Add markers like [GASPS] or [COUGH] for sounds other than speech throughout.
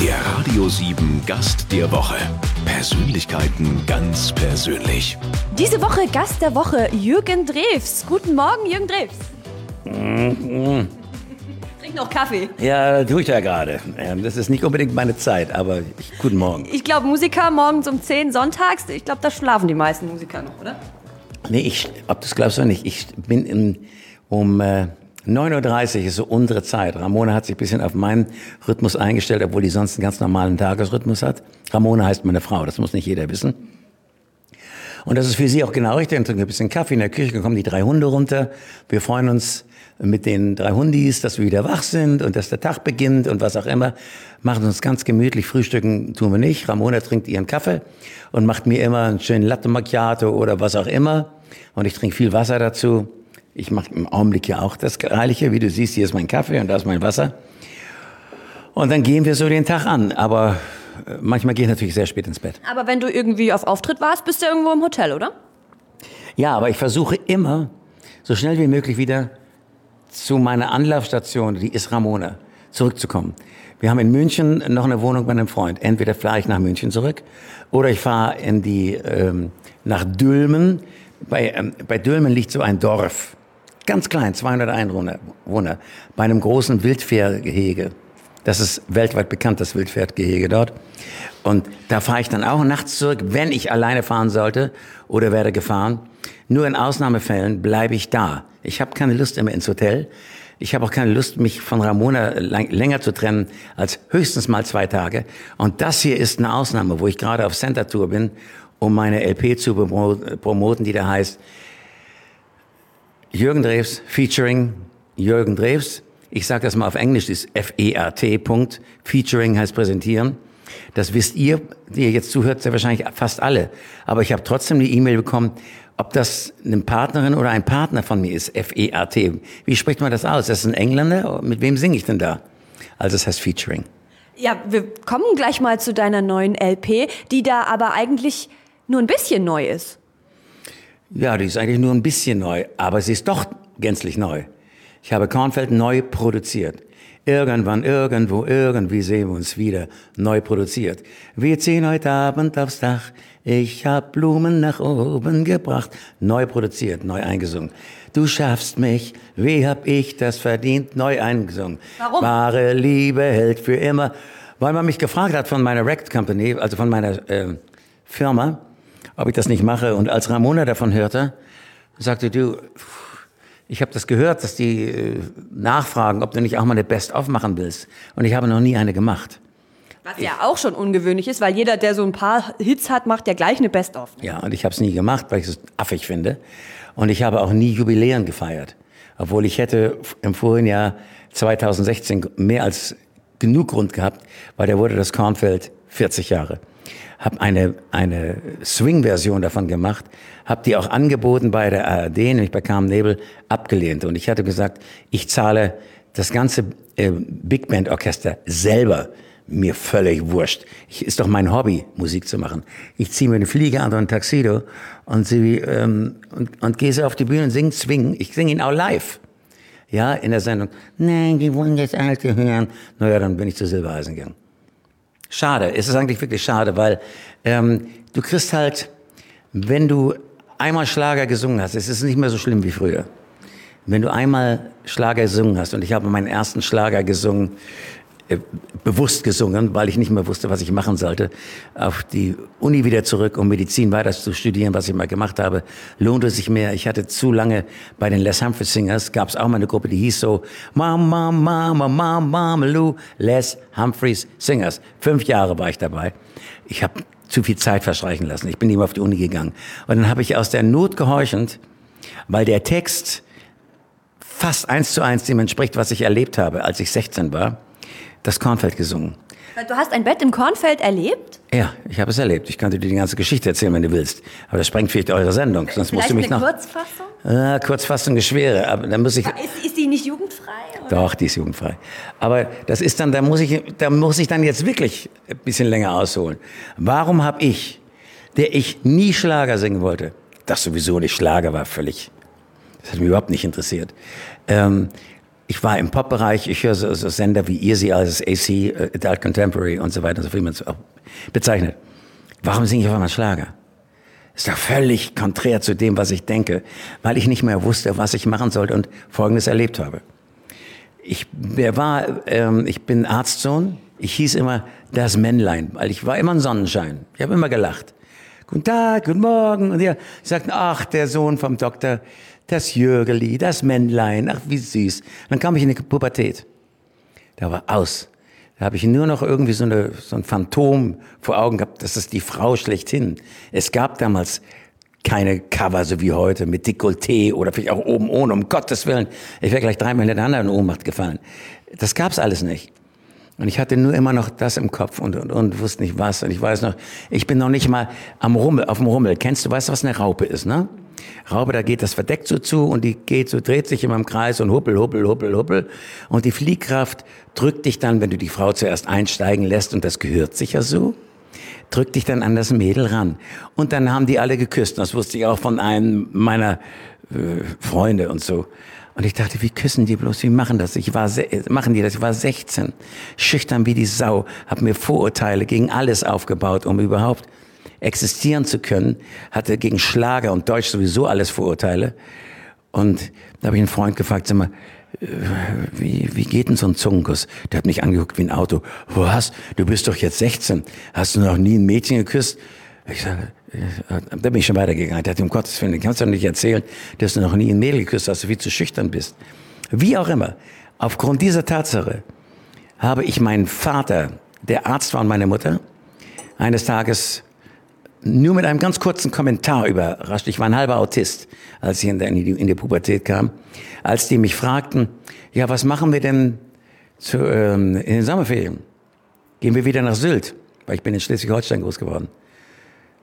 Der Radio 7 Gast der Woche. Persönlichkeiten ganz persönlich. Diese Woche Gast der Woche Jürgen Drews. Guten Morgen, Jürgen Drews. Trink noch Kaffee. Ja, tue ich ja gerade. Das ist nicht unbedingt meine Zeit, aber ich, guten Morgen. Ich glaube, Musiker morgens um 10 sonntags, ich glaube, da schlafen die meisten Musiker noch, oder? Nee, ich, ob du es glaubst oder nicht, ich bin im, um äh, 9.30 Uhr ist so unsere Zeit. Ramona hat sich ein bisschen auf meinen Rhythmus eingestellt, obwohl die sonst einen ganz normalen Tagesrhythmus hat. Ramona heißt meine Frau, das muss nicht jeder wissen. Und das ist für sie auch genau richtig. Dann trinken wir ein bisschen Kaffee in der Küche, dann kommen die drei Hunde runter. Wir freuen uns mit den drei Hundis, dass wir wieder wach sind und dass der Tag beginnt und was auch immer. Machen uns ganz gemütlich. Frühstücken tun wir nicht. Ramona trinkt ihren Kaffee und macht mir immer einen schönen Latte Macchiato oder was auch immer. Und ich trinke viel Wasser dazu. Ich mache im Augenblick ja auch das Gleiche. Wie du siehst, hier ist mein Kaffee und da ist mein Wasser. Und dann gehen wir so den Tag an. Aber äh, manchmal gehe ich natürlich sehr spät ins Bett. Aber wenn du irgendwie auf Auftritt warst, bist du irgendwo im Hotel, oder? Ja, aber ich versuche immer, so schnell wie möglich wieder zu meiner Anlaufstation, die ist Ramona, zurückzukommen. Wir haben in München noch eine Wohnung bei einem Freund. Entweder fahre ich nach München zurück oder ich fahre in die, ähm, nach Dülmen. Bei, ähm, bei Dülmen liegt so ein Dorf, ganz klein, 200 Einwohner, Wohner, bei einem großen Wildpferdgehege. Das ist weltweit bekannt, das Wildpferdgehege dort. Und da fahre ich dann auch nachts zurück, wenn ich alleine fahren sollte oder werde gefahren. Nur in Ausnahmefällen bleibe ich da. Ich habe keine Lust immer ins Hotel. Ich habe auch keine Lust, mich von Ramona länger zu trennen als höchstens mal zwei Tage. Und das hier ist eine Ausnahme, wo ich gerade auf Center Tour bin, um meine LP zu promo- promoten, die da heißt Jürgen Drews featuring Jürgen Drews. Ich sage das mal auf Englisch, ist F-E-R-T. Punkt. Featuring heißt präsentieren. Das wisst ihr, die ihr jetzt zuhört, sehr wahrscheinlich fast alle. Aber ich habe trotzdem die E-Mail bekommen, ob das eine Partnerin oder ein Partner von mir ist. F-E-R-T. Wie spricht man das aus? Das ist ein Engländer? Mit wem singe ich denn da? Also es heißt Featuring. Ja, wir kommen gleich mal zu deiner neuen LP, die da aber eigentlich nur ein bisschen neu ist. Ja, die ist eigentlich nur ein bisschen neu, aber sie ist doch gänzlich neu. Ich habe Kornfeld neu produziert. Irgendwann, irgendwo, irgendwie sehen wir uns wieder neu produziert. Wir ziehen heute Abend aufs Dach. Ich hab Blumen nach oben gebracht. Neu produziert, neu eingesungen. Du schaffst mich, wie hab ich das verdient? Neu eingesungen. Warum? Wahre Liebe hält für immer. Weil man mich gefragt hat von meiner Record Company, also von meiner äh, Firma, ob ich das nicht mache. Und als Ramona davon hörte, sagte du, ich habe das gehört, dass die äh, nachfragen, ob du nicht auch mal eine Best-of machen willst. Und ich habe noch nie eine gemacht. Was ja auch schon ungewöhnlich ist, weil jeder, der so ein paar Hits hat, macht ja gleich eine Best-of. Ja, und ich habe es nie gemacht, weil ich es affig finde. Und ich habe auch nie Jubiläen gefeiert. Obwohl ich hätte im vorigen Jahr 2016 mehr als genug Grund gehabt, weil da wurde das Kornfeld 40 Jahre. Hab eine, eine Swing-Version davon gemacht, hab die auch angeboten bei der ARD, nämlich bei Carmen Nebel, abgelehnt. Und ich hatte gesagt, ich zahle das ganze äh, Big Band Orchester selber mir völlig wurscht. Ich, ist doch mein Hobby, Musik zu machen. Ich ziehe mir eine Fliege an und ein Taxido und, sie, ähm, und, und gehe so auf die Bühne und singe Swing. Ich singe ihn auch live. Ja, in der Sendung. Nein, die wollen das alte hören. Naja, dann bin ich zu Silbereisen gegangen. Schade, es ist eigentlich wirklich schade, weil ähm, du kriegst halt, wenn du einmal Schlager gesungen hast, es ist nicht mehr so schlimm wie früher. Wenn du einmal Schlager gesungen hast, und ich habe meinen ersten Schlager gesungen, bewusst gesungen, weil ich nicht mehr wusste, was ich machen sollte, auf die Uni wieder zurück, um Medizin weiter zu studieren, was ich mal gemacht habe, lohnte sich mehr. Ich hatte zu lange bei den Les Humphreys Singers, gab es auch mal eine Gruppe, die hieß so Mama, Mama, Mama, Mama, Lou, Les Humphreys Singers. Fünf Jahre war ich dabei. Ich habe zu viel Zeit verstreichen lassen. Ich bin immer auf die Uni gegangen. Und dann habe ich aus der Not gehorchend, weil der Text fast eins zu eins dem entspricht, was ich erlebt habe, als ich 16 war, das Kornfeld gesungen. Du hast ein Bett im Kornfeld erlebt? Ja, ich habe es erlebt. Ich könnte dir die ganze Geschichte erzählen, wenn du willst. Aber das sprengt vielleicht eure Sendung. Sonst musst Vielleicht du mich eine noch. Kurzfassung? Ah, Kurzfassung ist schwere, aber dann muss ich. Ist, ist die nicht jugendfrei? Oder? Doch, die ist jugendfrei. Aber das ist dann, da muss ich, da muss ich dann jetzt wirklich ein bisschen länger ausholen. Warum habe ich, der ich nie Schlager singen wollte, das sowieso nicht Schlager war, völlig, das hat mich überhaupt nicht interessiert. Ähm, ich war im Pop-Bereich, ich höre so, so Sender wie Easy als AC, Adult Contemporary und so weiter, so wie man es auch bezeichnet. Warum singe ich auf einmal Schlager? Ist doch völlig konträr zu dem, was ich denke, weil ich nicht mehr wusste, was ich machen sollte und Folgendes erlebt habe. Ich war, ähm, ich bin Arztsohn. Ich hieß immer das Männlein, weil ich war immer ein Sonnenschein. Ich habe immer gelacht. Guten Tag, guten Morgen. Und die sagten, ach, der Sohn vom Doktor, das Jürgeli, das Männlein, ach, wie süß. dann kam ich in die Pubertät. Da war aus. Da habe ich nur noch irgendwie so, eine, so ein Phantom vor Augen gehabt, das ist die Frau schlechthin. Es gab damals keine Cover so wie heute mit Dekolleté oder vielleicht auch oben ohne, um Gottes Willen. Ich wäre gleich dreimal hintereinander in Ohnmacht gefallen. Das gab's alles nicht. Und ich hatte nur immer noch das im Kopf und, und, und wusste nicht was. Und ich weiß noch, ich bin noch nicht mal am Rummel, auf dem Rummel. Kennst du, weißt du, was eine Raupe ist, ne? Raupe, da geht das verdeckt so zu und die geht so, dreht sich immer im Kreis und huppel, huppel, huppel, huppel. Und die Fliehkraft drückt dich dann, wenn du die Frau zuerst einsteigen lässt und das gehört sicher so, drückt dich dann an das Mädel ran. Und dann haben die alle geküsst. Das wusste ich auch von einem meiner äh, Freunde und so. Und ich dachte, wie küssen die bloß, wie machen das? Ich war, machen die das? Ich war 16, schüchtern wie die Sau, habe mir Vorurteile gegen alles aufgebaut, um überhaupt existieren zu können, hatte gegen Schlager und Deutsch sowieso alles Vorurteile. Und da habe ich einen Freund gefragt, sag mal, äh, wie, wie geht denn so ein Zungenkuss? Der hat mich angeguckt wie ein Auto. Was? Du bist doch jetzt 16. Hast du noch nie ein Mädchen geküsst? Ich sage, äh, da bin ich schon weitergegangen. Der hat um Gottes Willen, kannst du doch nicht erzählen, dass du noch nie ein Mädel geküsst hast, dass du viel zu schüchtern bist. Wie auch immer, aufgrund dieser Tatsache habe ich meinen Vater, der Arzt war und meine Mutter, eines Tages nur mit einem ganz kurzen Kommentar überrascht. Ich war ein halber Autist, als ich in, die, in die Pubertät kam. Als die mich fragten, ja, was machen wir denn zu, ähm, in den Sommerferien? Gehen wir wieder nach Sylt? Weil ich bin in Schleswig-Holstein groß geworden.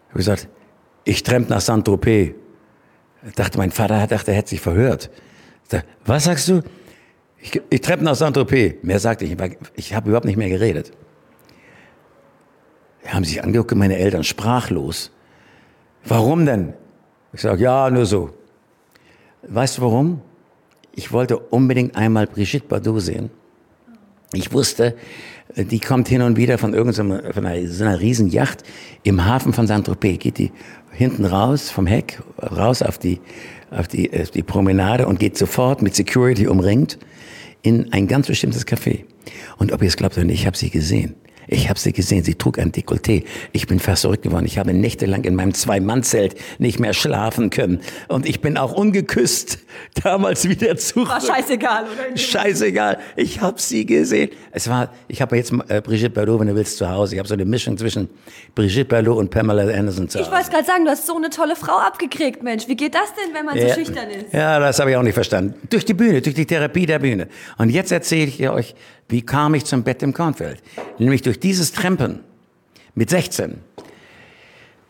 Ich habe gesagt, ich tremp nach Saint-Tropez. Dachte, mein Vater dachte, er hätte sich verhört. Dachte, was sagst du? Ich, ich tremp nach Saint-Tropez. Mehr sagte ich, ich habe überhaupt nicht mehr geredet haben sich angeguckt, meine Eltern sprachlos. Warum denn? Ich sage, ja, nur so. Weißt du warum? Ich wollte unbedingt einmal Brigitte Bardot sehen. Ich wusste, die kommt hin und wieder von irgendeiner von einer, so einer riesen Yacht im Hafen von Saint-Tropez, geht die hinten raus vom Heck, raus auf die, auf die, auf die Promenade und geht sofort mit Security umringt in ein ganz bestimmtes Café. Und ob ihr es glaubt oder nicht, ich habe sie gesehen. Ich habe sie gesehen, sie trug ein Dekolleté. Ich bin fast verrückt geworden. Ich habe nächtelang in meinem Zwei-Mann-Zelt nicht mehr schlafen können. Und ich bin auch ungeküsst damals wieder zurück. War scheißegal, oder? Scheißegal. Ich habe sie gesehen. Es war, ich habe jetzt äh, Brigitte Bardot, wenn du willst, zu Hause. Ich habe so eine Mischung zwischen Brigitte Bardot und Pamela Anderson zu Hause. Ich wollte gerade sagen, du hast so eine tolle Frau abgekriegt, Mensch. Wie geht das denn, wenn man ja. so schüchtern ist? Ja, das habe ich auch nicht verstanden. Durch die Bühne, durch die Therapie der Bühne. Und jetzt erzähle ich euch, wie kam ich zum Bett im Kornfeld? Nämlich durch dieses Trempen mit 16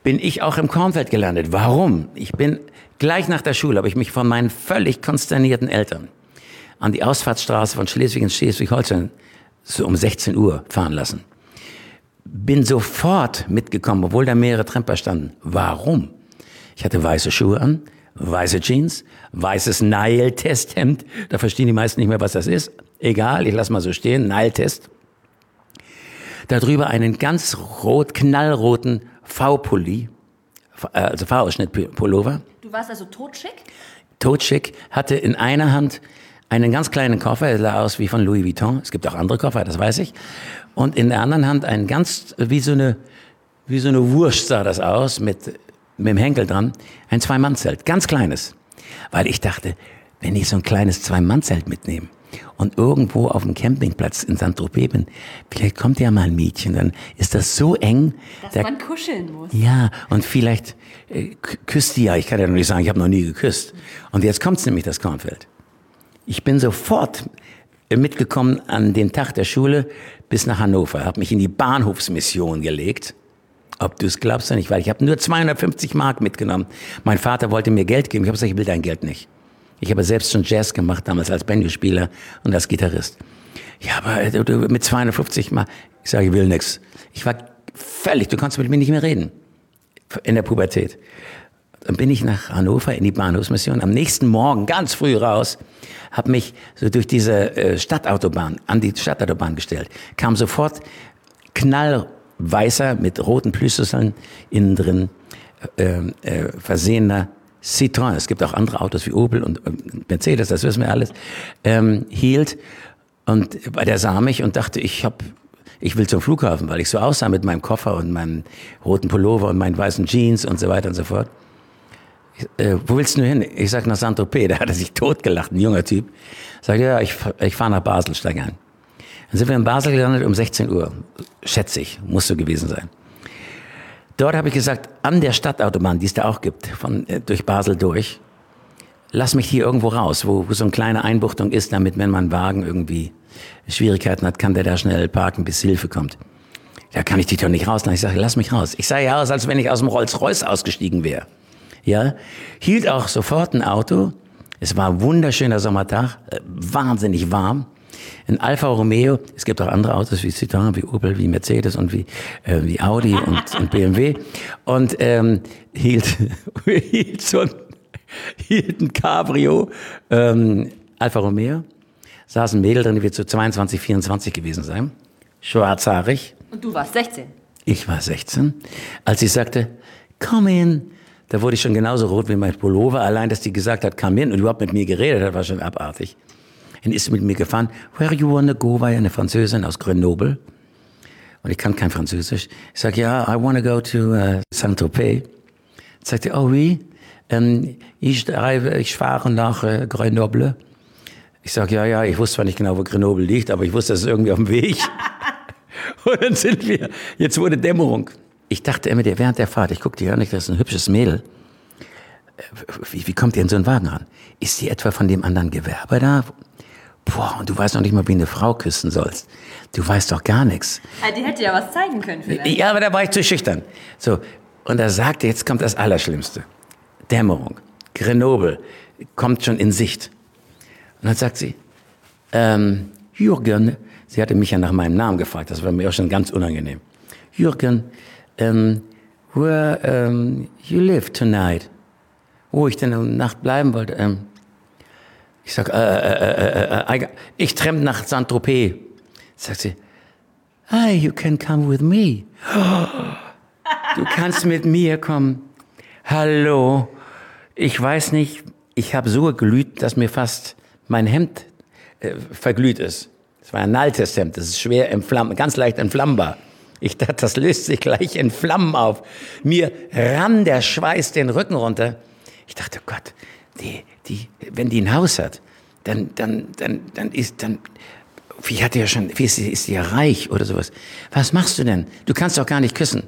bin ich auch im Kornfeld gelandet. Warum? Ich bin gleich nach der Schule, habe ich mich von meinen völlig konsternierten Eltern an die Ausfahrtsstraße von Schleswig in Schleswig-Holstein so um 16 Uhr fahren lassen. Bin sofort mitgekommen, obwohl da mehrere Tremper standen. Warum? Ich hatte weiße Schuhe an, weiße Jeans, weißes Nile-Testhemd. Da verstehen die meisten nicht mehr, was das ist. Egal, ich lasse mal so stehen. Nile-Test. Darüber einen ganz rot, knallroten V-Pulli, äh, also V-Ausschnitt-Pullover. Du warst also totschick? Totschick, hatte in einer Hand einen ganz kleinen Koffer, der sah aus wie von Louis Vuitton. Es gibt auch andere Koffer, das weiß ich. Und in der anderen Hand ein ganz, wie so eine, wie so eine Wurst sah das aus, mit mit dem Henkel dran, ein Zwei-Mann-Zelt, ganz kleines. Weil ich dachte, wenn ich so ein kleines Zwei-Mann-Zelt mitnehme und irgendwo auf dem Campingplatz in Saint-Tropez bin, vielleicht kommt ja mal ein Mädchen, dann ist das so eng. Dass da, man kuscheln muss. Ja, und vielleicht äh, küsst die ja, ich kann ja noch nicht sagen, ich habe noch nie geküsst. Und jetzt kommt's nämlich, das Kornfeld. Ich bin sofort mitgekommen an den Tag der Schule bis nach Hannover, habe mich in die Bahnhofsmission gelegt ob du es glaubst oder nicht, weil ich habe nur 250 Mark mitgenommen. Mein Vater wollte mir Geld geben. Ich habe gesagt, ich will dein Geld nicht. Ich habe selbst schon Jazz gemacht, damals als Banjo-Spieler und als Gitarrist. Ja, aber äh, du, mit 250 Mark. Ich sage, ich will nix. Ich war völlig, du kannst mit mir nicht mehr reden. In der Pubertät. Dann bin ich nach Hannover in die Bahnhofsmission. Am nächsten Morgen ganz früh raus, habe mich so durch diese äh, Stadtautobahn an die Stadtautobahn gestellt. Kam sofort knallweißer mit roten Plüschüsseln innen drin äh, äh, versehener Citroën, es gibt auch andere Autos wie Opel und Mercedes, das wissen wir alles, ähm, hielt und bei der sah mich und dachte, ich hab, ich will zum Flughafen, weil ich so aussah mit meinem Koffer und meinem roten Pullover und meinen weißen Jeans und so weiter und so fort. Äh, wo willst du hin? Ich sag nach Saint-Tropez. [LAUGHS] Da hat er sich totgelacht, ein junger Typ. Sagt, ja, ich, ich fahre nach Basel, steig ein. Dann sind wir in Basel gelandet um 16 Uhr. Schätze ich, muss so gewesen sein. Dort habe ich gesagt, an der Stadtautobahn, die es da auch gibt, von, äh, durch Basel durch, lass mich hier irgendwo raus, wo, wo so eine kleine Einbuchtung ist, damit, wenn mein Wagen irgendwie Schwierigkeiten hat, kann der da schnell parken, bis Hilfe kommt. Da kann ich dich doch nicht rauslassen. Ich sage, lass mich raus. Ich sah ja aus, als wenn ich aus dem Rolls-Royce ausgestiegen wäre. Ja, hielt auch sofort ein Auto. Es war ein wunderschöner Sommertag, äh, wahnsinnig warm ein Alfa Romeo, es gibt auch andere Autos wie Citroën, wie Opel, wie Mercedes und wie, äh, wie Audi und, [LAUGHS] und BMW. Und ähm, hielt, [LAUGHS] hielt so ein, hielt ein Cabrio, ähm, Alfa Romeo, saß ein Mädel drin, die wird so 22, 24 gewesen sein, schwarzhaarig. Und du warst 16? Ich war 16. Als sie sagte, come in, da wurde ich schon genauso rot wie mein Pullover. Allein, dass die gesagt hat, come in und überhaupt mit mir geredet hat, war schon abartig. Dann ist mit mir gefahren. Where you wanna go? War ja eine Französin aus Grenoble. Und ich kann kein Französisch. Ich sage, ja, I wanna go to uh, Saint-Tropez. Sagt er, oh oui, ähm, ich, ich fahre nach äh, Grenoble. Ich sage, ja, ja, ich wusste zwar nicht genau, wo Grenoble liegt, aber ich wusste, das ist irgendwie auf dem Weg. [LAUGHS] Und dann sind wir, jetzt wurde Dämmerung. Ich dachte immer, während der Fahrt, ich guckte ja nicht, das ist ein hübsches Mädel. Äh, wie, wie kommt ihr in so einen Wagen ran? Ist die etwa von dem anderen Gewerbe da? Boah, und du weißt noch nicht mal, wie eine Frau küssen sollst. Du weißt doch gar nichts. Ah, die hätte ja was zeigen können vielleicht. Ja, aber da war ich zu schüchtern. So, und er sagte, jetzt kommt das Allerschlimmste. Dämmerung, Grenoble, kommt schon in Sicht. Und dann sagt sie, ähm, Jürgen, sie hatte mich ja nach meinem Namen gefragt, das war mir auch schon ganz unangenehm. Jürgen, ähm, where um, you live tonight? Wo ich denn um Nacht bleiben wollte. Ähm, ich sag, äh, äh, äh, ich tremp nach Saint-Tropez. Sagt sie, Hi, you can come with me. [GASPS] Du kannst mit mir kommen. Hallo. Ich weiß nicht, ich habe so geglüht, dass mir fast mein Hemd äh, verglüht ist. Es war ein altes Hemd, das ist schwer entflammbar, ganz leicht entflammbar. Ich dachte, das löst sich gleich in Flammen auf. Mir rann der Schweiß den Rücken runter. Ich dachte, oh Gott, die, die, wenn die ein Haus hat, dann, dann, dann, dann ist, dann, wie hat ja schon, wie ist ist die ja reich oder sowas. Was machst du denn? Du kannst doch gar nicht küssen.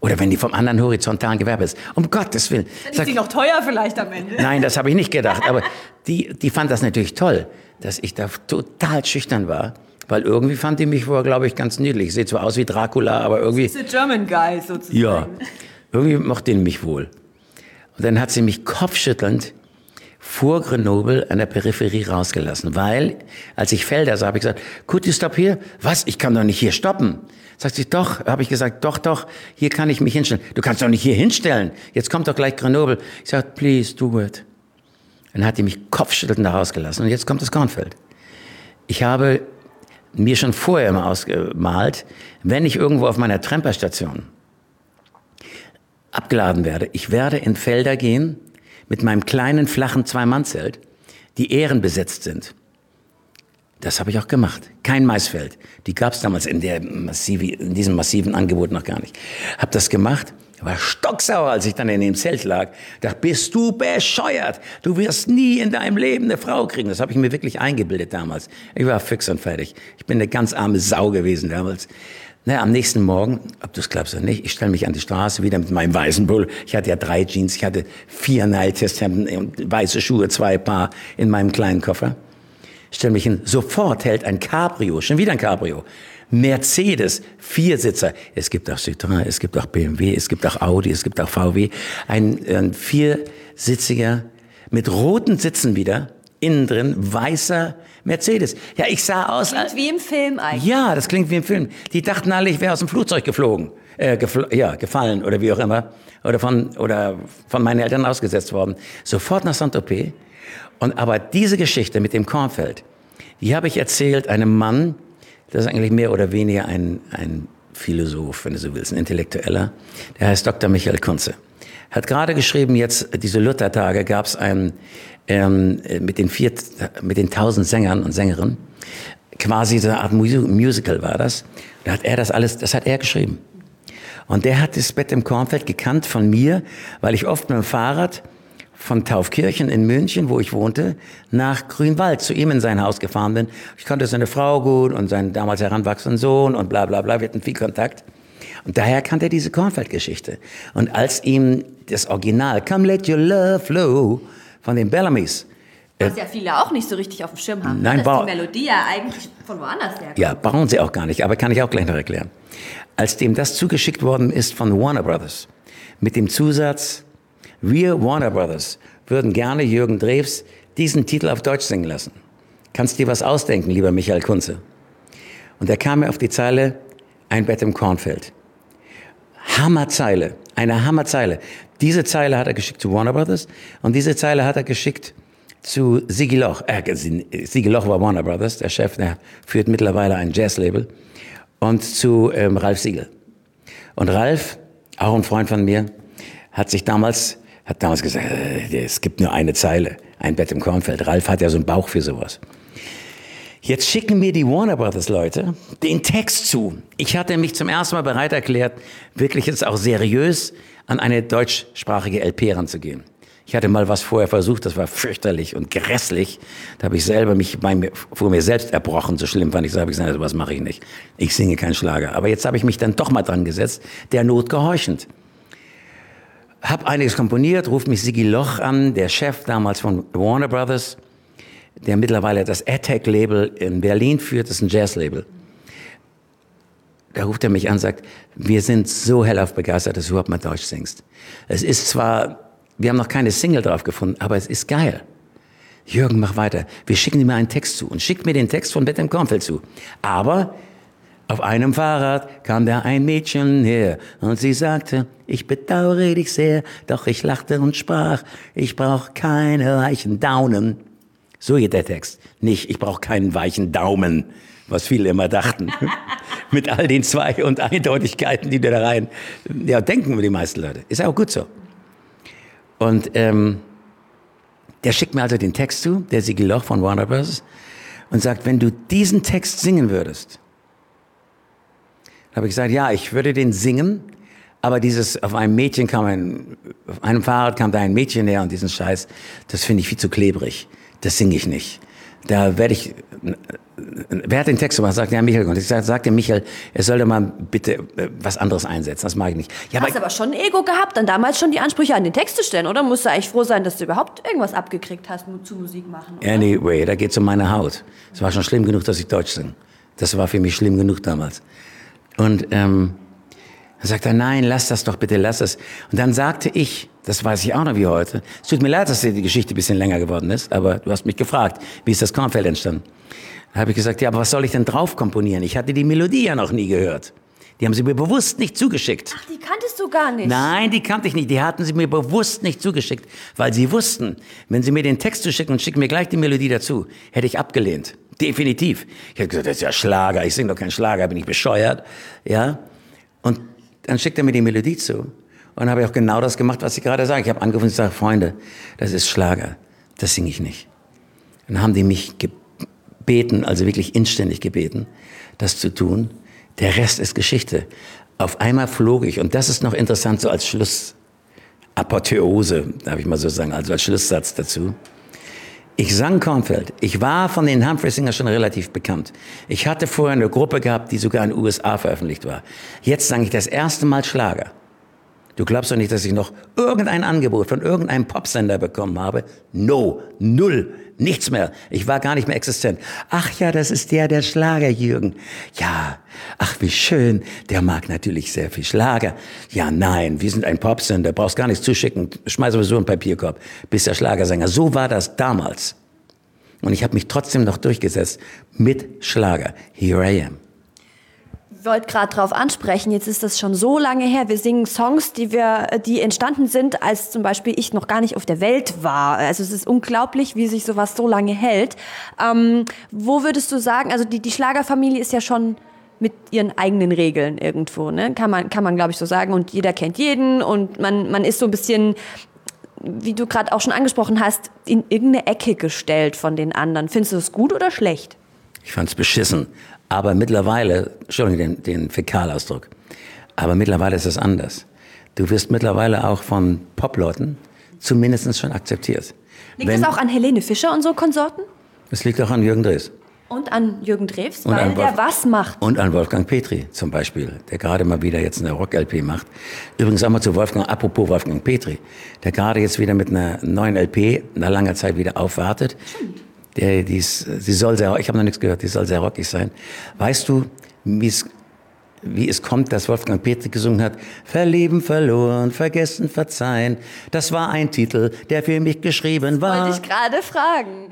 Oder wenn die vom anderen horizontalen Gewerbe ist. Um Gottes Willen. Dann ist Sag, die noch teuer vielleicht am Ende. Nein, das habe ich nicht gedacht. Aber [LAUGHS] die, die fand das natürlich toll, dass ich da total schüchtern war. Weil irgendwie fand die mich wohl, glaube ich, ganz niedlich. Ich sehe zwar aus wie Dracula, aber irgendwie... Das ist der German Guy sozusagen. Ja, irgendwie mochte die mich wohl. Und dann hat sie mich kopfschüttelnd vor Grenoble an der Peripherie rausgelassen, weil als ich Felder sah, habe ich gesagt, could you stop here? Was? Ich kann doch nicht hier stoppen. Sagt sie, doch, habe ich gesagt, doch, doch, hier kann ich mich hinstellen. Du kannst doch nicht hier hinstellen. Jetzt kommt doch gleich Grenoble. Ich sage, please do it. Dann hat die mich kopfschüttelnd da rausgelassen und jetzt kommt das Kornfeld. Ich habe mir schon vorher mal ausgemalt, wenn ich irgendwo auf meiner Tremperstation abgeladen werde, ich werde in Felder gehen, mit meinem kleinen, flachen Zwei-Mann-Zelt, die ehrenbesetzt sind. Das habe ich auch gemacht. Kein Maisfeld. Die gab es damals in, der massive, in diesem massiven Angebot noch gar nicht. Hab das gemacht, war stocksauer, als ich dann in dem Zelt lag. Dachte, bist du bescheuert? Du wirst nie in deinem Leben eine Frau kriegen. Das habe ich mir wirklich eingebildet damals. Ich war fix und fertig. Ich bin eine ganz arme Sau gewesen damals. Na, am nächsten Morgen, ob du es glaubst oder nicht, ich stelle mich an die Straße wieder mit meinem weißen Bull. Ich hatte ja drei Jeans, ich hatte vier Nile-Testhemden und weiße Schuhe, zwei Paar in meinem kleinen Koffer. Stell mich hin, sofort hält ein Cabrio, schon wieder ein Cabrio. Mercedes, Viersitzer. Es gibt auch Citroën, es gibt auch BMW, es gibt auch Audi, es gibt auch VW. Ein, ein viersitziger, mit roten Sitzen wieder, innen drin weißer Mercedes. Ja, ich sah aus. Klingt wie im Film eigentlich. Ja, das klingt wie im Film. Die dachten alle, ich wäre aus dem Flugzeug geflogen, äh, gefl ja, gefallen oder wie auch immer oder von oder von meinen Eltern ausgesetzt worden. Sofort nach Saint-Tropez. Und aber diese Geschichte mit dem Kornfeld, die habe ich erzählt einem Mann, das ist eigentlich mehr oder weniger ein, ein Philosoph, wenn du so willst, ein Intellektueller. Der heißt Dr. Michael Kunze. Hat gerade geschrieben, jetzt diese Luthertage gab es einen ähm, mit den vier, mit den tausend Sängern und Sängerinnen. Quasi so eine Art Musical war das. Da hat er das alles, das hat er geschrieben. Und der hat das Bett im Kornfeld gekannt von mir, weil ich oft mit dem Fahrrad von Taufkirchen in München, wo ich wohnte, nach Grünwald zu ihm in sein Haus gefahren bin. Ich kannte seine Frau gut und seinen damals heranwachsenden Sohn und bla bla bla. Wir hatten viel Kontakt. Und daher kannte er diese Kornfeld-Geschichte. Und als ihm das Original Come Let Your Love Flow von den Bellamys was ja viele auch nicht so richtig auf dem Schirm haben. Nein, dass die Melodie ja eigentlich von woanders herkommt. Ja, brauchen sie auch gar nicht, aber kann ich auch gleich noch erklären. Als dem das zugeschickt worden ist von Warner Brothers, mit dem Zusatz, wir Warner Brothers würden gerne Jürgen Drews diesen Titel auf Deutsch singen lassen. Kannst dir was ausdenken, lieber Michael Kunze? Und er kam mir auf die Zeile, ein Bett im Kornfeld. Hammerzeile, eine Hammerzeile. Diese Zeile hat er geschickt zu Warner Brothers und diese Zeile hat er geschickt zu Sigi Loch. Äh, Sigi Loch war Warner Brothers, der Chef, der führt mittlerweile ein Jazzlabel. Und zu ähm, Ralf Siegel. Und Ralf, auch ein Freund von mir, hat sich damals, hat damals gesagt, äh, es gibt nur eine Zeile, ein Bett im Kornfeld. Ralf hat ja so einen Bauch für sowas. Jetzt schicken mir die Warner Brothers Leute den Text zu. Ich hatte mich zum ersten Mal bereit erklärt, wirklich jetzt auch seriös an eine deutschsprachige LP ranzugehen. Ich hatte mal was vorher versucht, das war fürchterlich und grässlich. Da habe ich selber mich bei mir, vor mir selbst erbrochen, so schlimm fand ich. So habe ich gesagt, was mache ich nicht. Ich singe keinen Schlager. Aber jetzt habe ich mich dann doch mal dran gesetzt, der Not gehorchend. Hab einiges komponiert, ruft mich Sigi Loch an, der Chef damals von Warner Brothers, der mittlerweile das Attack-Label in Berlin führt, das ist ein Jazz-Label. Da ruft er mich an und sagt, wir sind so hellauf begeistert, dass du überhaupt mal Deutsch singst. Es ist zwar wir haben noch keine Single drauf gefunden, aber es ist geil. Jürgen, mach weiter. Wir schicken dir mal einen Text zu und schickt mir den Text von im Kornfeld zu. Aber auf einem Fahrrad kam da ein Mädchen her und sie sagte, ich bedauere dich sehr, doch ich lachte und sprach, ich brauche keine weichen Daunen. So geht der Text. Nicht, ich brauche keinen weichen Daumen, was viele immer dachten. [LAUGHS] Mit all den Zwei- und Eindeutigkeiten, die da rein, ja, denken die meisten Leute. Ist auch gut so. Und ähm, der schickt mir also den Text zu, der Sigi Loch von Warner Bros. und sagt, wenn du diesen Text singen würdest, habe ich gesagt, ja, ich würde den singen, aber dieses, auf einem Mädchen kam ein, auf einem Fahrrad kam da ein Mädchen her und diesen Scheiß, das finde ich viel zu klebrig. Das singe ich nicht. Da werde ich, wer hat den Text gemacht? Sagt ja Michael. Und ich sag, sagte Michael, er sollte mal bitte äh, was anderes einsetzen. Das mag ich nicht. Ja, du hast aber schon ein Ego gehabt, dann damals schon die Ansprüche an den Text zu stellen, oder? Musst du eigentlich froh sein, dass du überhaupt irgendwas abgekriegt hast zu Musik machen, oder? Anyway, da geht's um meine Haut. Es war schon schlimm genug, dass ich Deutsch singe. Das war für mich schlimm genug damals. Und ähm, dann sagt er, nein, lass das doch bitte, lass es. Und dann sagte ich, das weiß ich auch noch wie heute, es tut mir leid, dass die Geschichte ein bisschen länger geworden ist, aber du hast mich gefragt, wie ist das Kornfeld entstanden? Da habe ich gesagt, ja, aber was soll ich denn drauf komponieren? Ich hatte die Melodie ja noch nie gehört. Die haben sie mir bewusst nicht zugeschickt. Ach, die kanntest du gar nicht? Nein, die kannte ich nicht. Die hatten sie mir bewusst nicht zugeschickt, weil sie wussten, wenn sie mir den Text zuschicken und schicken mir gleich die Melodie dazu, hätte ich abgelehnt. Definitiv. Ich hätte gesagt, das ist ja Schlager. Ich singe doch keinen Schlager, bin ich bescheuert. Ja. Dann schickt er mir die Melodie zu. Und dann habe ich auch genau das gemacht, was ich gerade sage. Ich habe angerufen und gesagt, Freunde, das ist Schlager. Das singe ich nicht. Dann haben die mich gebeten, also wirklich inständig gebeten, das zu tun. Der Rest ist Geschichte. Auf einmal flog ich, und das ist noch interessant, so als Schlussapotheose, darf ich mal so sagen, also als Schlusssatz dazu. Ich sang Kornfeld. Ich war von den Humphrey Singers schon relativ bekannt. Ich hatte vorher eine Gruppe gehabt, die sogar in den USA veröffentlicht war. Jetzt sang ich das erste Mal Schlager. Du glaubst doch nicht, dass ich noch irgendein Angebot von irgendeinem Popsender bekommen habe? No, null, nichts mehr. Ich war gar nicht mehr existent. Ach ja, das ist der, der Schlager, Jürgen. Ja, ach wie schön. Der mag natürlich sehr viel Schlager. Ja, nein, wir sind ein Popsender, brauchst gar nichts zuschicken. Schmeiß sowieso einen Papierkorb. Bist der Schlagersänger. So war das damals. Und ich habe mich trotzdem noch durchgesetzt mit Schlager. Here I am. Wollte gerade drauf ansprechen, jetzt ist das schon so lange her. Wir singen Songs, die wir, die entstanden sind, als zum Beispiel ich noch gar nicht auf der Welt war. Also es ist unglaublich, wie sich sowas so lange hält. Ähm, wo würdest du sagen, also die, die Schlagerfamilie ist ja schon mit ihren eigenen Regeln irgendwo, ne? Kann man, kann man glaube ich so sagen. Und jeder kennt jeden und man, man ist so ein bisschen, wie du gerade auch schon angesprochen hast, in irgendeine Ecke gestellt von den anderen. Findest du das gut oder schlecht? Ich fand's beschissen. Aber mittlerweile, Entschuldigung, den, den Fäkalausdruck, aber mittlerweile ist es anders. Du wirst mittlerweile auch von Popleuten zumindest schon akzeptiert. Liegt Wenn, das auch an Helene Fischer und so Konsorten? Es liegt auch an Jürgen Drees. Und an Jürgen Drews, weil der was macht. Und an Wolfgang Petri zum Beispiel, der gerade mal wieder jetzt eine Rock-LP macht. Übrigens auch mal zu Wolfgang, apropos Wolfgang Petri, der gerade jetzt wieder mit einer neuen LP nach langer Zeit wieder aufwartet. Stimmt. Der, die, ist, sie soll sehr, ich habe noch nichts gehört, die soll sehr rockig sein. Weißt du, wie es, wie es kommt, dass Wolfgang Petri gesungen hat? Verlieben, verloren, vergessen, verzeihen. Das war ein Titel, der für mich geschrieben war. Wollte ich gerade fragen.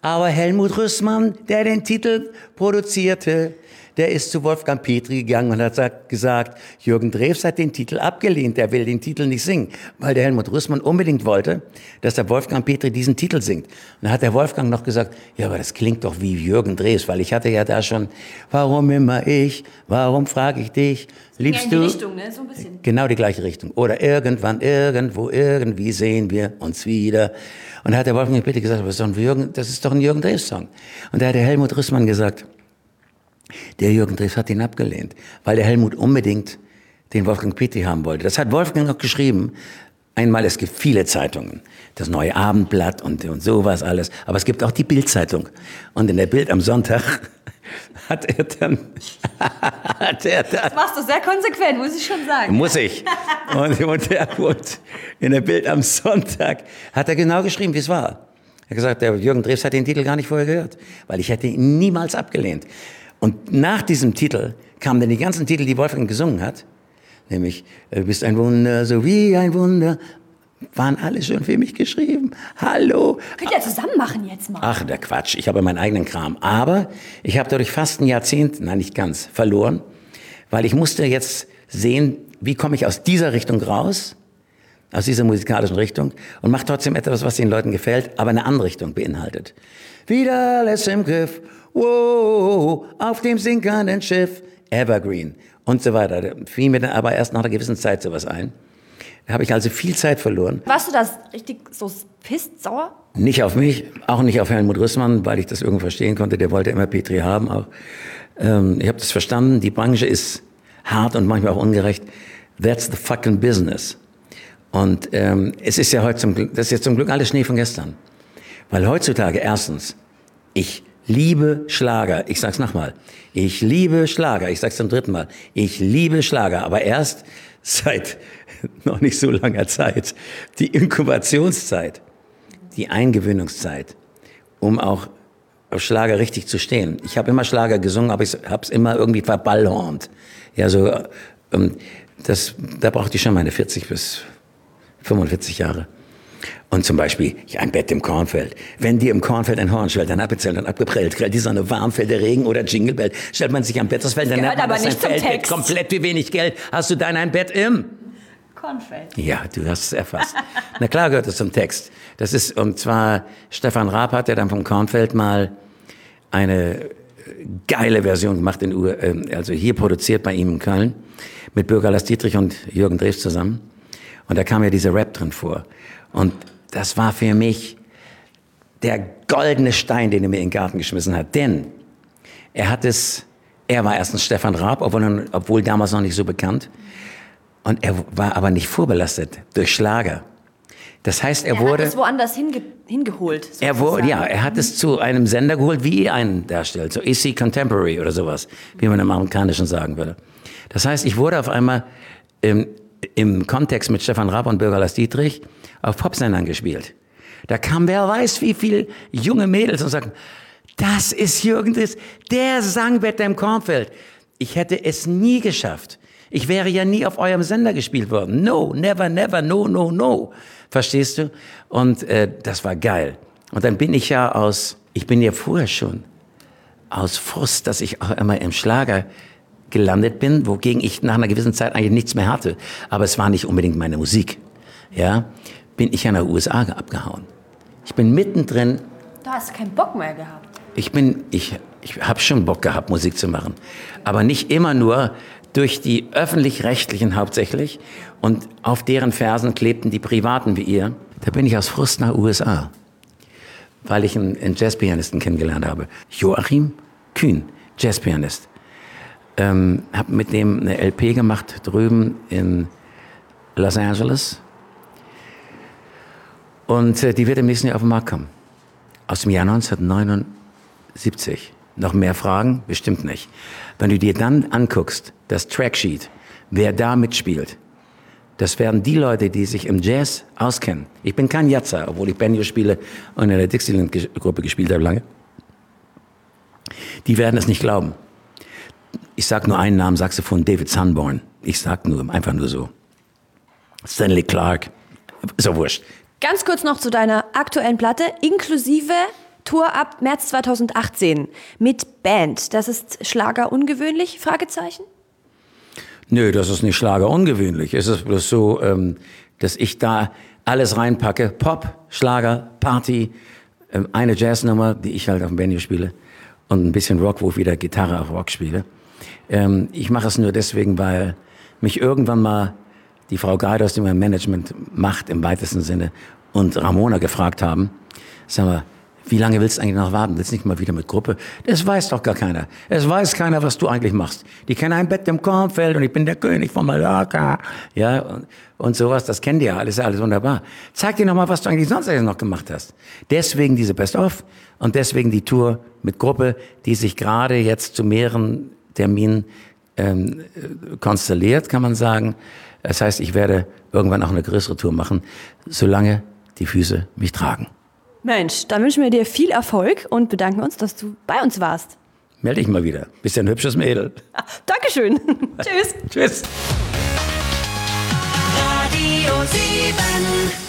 Aber Helmut Rüssmann, der den Titel produzierte, der ist zu Wolfgang Petri gegangen und hat gesagt, Jürgen Drews hat den Titel abgelehnt, der will den Titel nicht singen, weil der Helmut Rüssmann unbedingt wollte, dass der Wolfgang Petri diesen Titel singt. Und dann hat der Wolfgang noch gesagt, ja, aber das klingt doch wie Jürgen Drews, weil ich hatte ja da schon, warum immer ich, warum frage ich dich, liebst du? Richtung, ne? so ein bisschen. Genau die gleiche Richtung. Oder irgendwann, irgendwo, irgendwie sehen wir uns wieder. Und da hat der Wolfgang Petri gesagt, das ist doch ein Jürgen, das ist doch ein Jürgen Drews Song. Und da hat der Helmut Rüssmann gesagt, der Jürgen Drews hat ihn abgelehnt, weil der Helmut unbedingt den Wolfgang Petri haben wollte. Das hat Wolfgang auch geschrieben. Einmal, es gibt viele Zeitungen, das neue Abendblatt und, und sowas alles, aber es gibt auch die Bildzeitung. Und in der Bild am Sonntag [LAUGHS] hat er dann, [LAUGHS] hat er dann das machst du sehr konsequent, muss ich schon sagen. Muss ich. Und, und, der, und in der Bild am Sonntag hat er genau geschrieben, wie es war. Er hat gesagt, der Jürgen Drews hat den Titel gar nicht vorher gehört, weil ich hätte ihn niemals abgelehnt. Und nach diesem Titel kamen dann die ganzen Titel, die Wolfgang gesungen hat, nämlich Du bist ein Wunder, so wie ein Wunder, waren alle schon für mich geschrieben. Hallo. Könnt ihr zusammen machen jetzt mal? Ach, der Quatsch. Ich habe meinen eigenen Kram. Aber ich habe dadurch fast ein Jahrzehnt, nein, nicht ganz, verloren, weil ich musste jetzt sehen, wie komme ich aus dieser Richtung raus, aus dieser musikalischen Richtung und mache trotzdem etwas, was den Leuten gefällt, aber eine andere Richtung beinhaltet. Wieder alles im Griff wow, auf dem sinkenden Schiff, Evergreen und so weiter. Da fiel mir dann aber erst nach einer gewissen Zeit sowas ein. Da habe ich also viel Zeit verloren. Warst du das richtig so pisst, sauer? Nicht auf mich, auch nicht auf Helmut Rüssmann, weil ich das irgendwie verstehen konnte. Der wollte immer Petri haben. Auch. Ähm, ich habe das verstanden. Die Branche ist hart und manchmal auch ungerecht. That's the fucking business. Und ähm, es ist ja heute zum Glück, das ist jetzt zum Glück alles Schnee von gestern. Weil heutzutage erstens, ich liebe Schlager. Ich sag's nochmal. Ich liebe Schlager. Ich sag's zum dritten Mal. Ich liebe Schlager. Aber erst [LAUGHS] seit noch nicht so langer Zeit. Die Inkubationszeit, die Eingewöhnungszeit, um auch auf Schlager richtig zu stehen. Ich habe immer Schlager gesungen, aber ich habe es immer irgendwie verballhornt. Ja, so, ähm, das, da brauchte ich schon meine 40 bis 45 Jahre. Und zum Beispiel, ja, ein Bett im Kornfeld. Wenn dir im Kornfeld ein Horn schwellt, dann abbezählt und abgeprellt, grellt die Sonne warm, fällt der Regen oder Jingle Bell, stellt man sich am Bett, das fällt, dann hat man das ein Feldbett, komplett wie wenig Geld. Hast du dein ein Bett im? Kornfeld. Ja, du hast es erfasst. [LAUGHS] Na klar gehört es zum Text. Das ist, und zwar Stefan Raab hat, der dann vom Kornfeld mal eine geile Version gemacht, in, ähm, also hier produziert bei ihm in Köln, mit Bürger Lars Dietrich und Jürgen Drews zusammen. Und da kam ja dieser Rap drin vor. Und das war für mich der goldene Stein, den er mir in den Garten geschmissen hat. Denn er hat es, er war erstens Stefan Raab, obwohl, obwohl damals noch nicht so bekannt. Und er war aber nicht vorbelastet durch Schlager. Das heißt, er, er wurde. Er hat es woanders hinge, hingeholt. Er wurde, ja, er hat es zu einem Sender geholt, wie ihr einen darstellt. So EC Contemporary oder sowas, wie man im Amerikanischen sagen würde. Das heißt, ich wurde auf einmal im, im Kontext mit Stefan Raab und Bürger Lars Dietrich auf Popsendern gespielt. Da kam wer weiß wie viel junge Mädels und sagten, das ist Jürgen Driss, der sang Wetter im Kornfeld. Ich hätte es nie geschafft. Ich wäre ja nie auf eurem Sender gespielt worden. No, never, never, no, no, no. Verstehst du? Und äh, das war geil. Und dann bin ich ja aus ich bin ja vorher schon aus Frust, dass ich auch immer im Schlager gelandet bin, wogegen ich nach einer gewissen Zeit eigentlich nichts mehr hatte. Aber es war nicht unbedingt meine Musik. Ja, bin ich an der USA abgehauen. Ich bin mittendrin. Du hast keinen Bock mehr gehabt. Ich bin, ich, ich habe schon Bock gehabt, Musik zu machen. Aber nicht immer nur durch die öffentlich-rechtlichen hauptsächlich. Und auf deren Fersen klebten die Privaten wie ihr. Da bin ich aus Frust nach USA. Weil ich einen, einen Jazzpianisten kennengelernt habe. Joachim Kühn, Jazzpianist. Ähm, habe mit dem eine LP gemacht drüben in Los Angeles. Und äh, die wird im nächsten Jahr auf den Markt kommen. Aus dem Jahr 1979. Noch mehr Fragen? Bestimmt nicht. Wenn du dir dann anguckst, das Tracksheet, wer da mitspielt, das werden die Leute, die sich im Jazz auskennen. Ich bin kein Jatzer, obwohl ich Banjo spiele und in der Dixieland-Gruppe gespielt habe lange. Die werden es nicht glauben. Ich sag nur einen Namen, Saxophon, David Sunborn. Ich sag nur, einfach nur so. Stanley Clark. Ist auch wurscht. Ganz kurz noch zu deiner aktuellen Platte, inklusive Tour ab März 2018 mit Band. Das ist Schlager ungewöhnlich? Fragezeichen. Nö, das ist nicht Schlager ungewöhnlich. Es ist bloß so, ähm, dass ich da alles reinpacke. Pop, Schlager, Party, ähm, eine Jazznummer, die ich halt auf dem Banjo spiele und ein bisschen Rock, wo ich wieder Gitarre auf Rock spiele. Ähm, ich mache es nur deswegen, weil mich irgendwann mal die Frau Geider, die mein Management macht im weitesten Sinne, und Ramona gefragt haben, sag mal, wie lange willst du eigentlich noch warten? Willst du nicht mal wieder mit Gruppe? Das weiß doch gar keiner. Es weiß keiner, was du eigentlich machst. Die kennen ein Bett im Kornfeld und ich bin der König von Mallorca. Ja, und, und sowas, das kennen die ja alles, alles wunderbar. Zeig dir noch mal, was du eigentlich sonst noch gemacht hast. Deswegen diese Best-of und deswegen die Tour mit Gruppe, die sich gerade jetzt zu mehreren Terminen ähm, konstelliert, kann man sagen. Das heißt, ich werde irgendwann auch eine größere Tour machen, solange die Füße mich tragen. Mensch, dann wünschen wir dir viel Erfolg und bedanken uns, dass du bei uns warst. Melde dich mal wieder. Bist ja ein hübsches Mädel. Dankeschön. [LAUGHS] Tschüss. Tschüss. Radio 7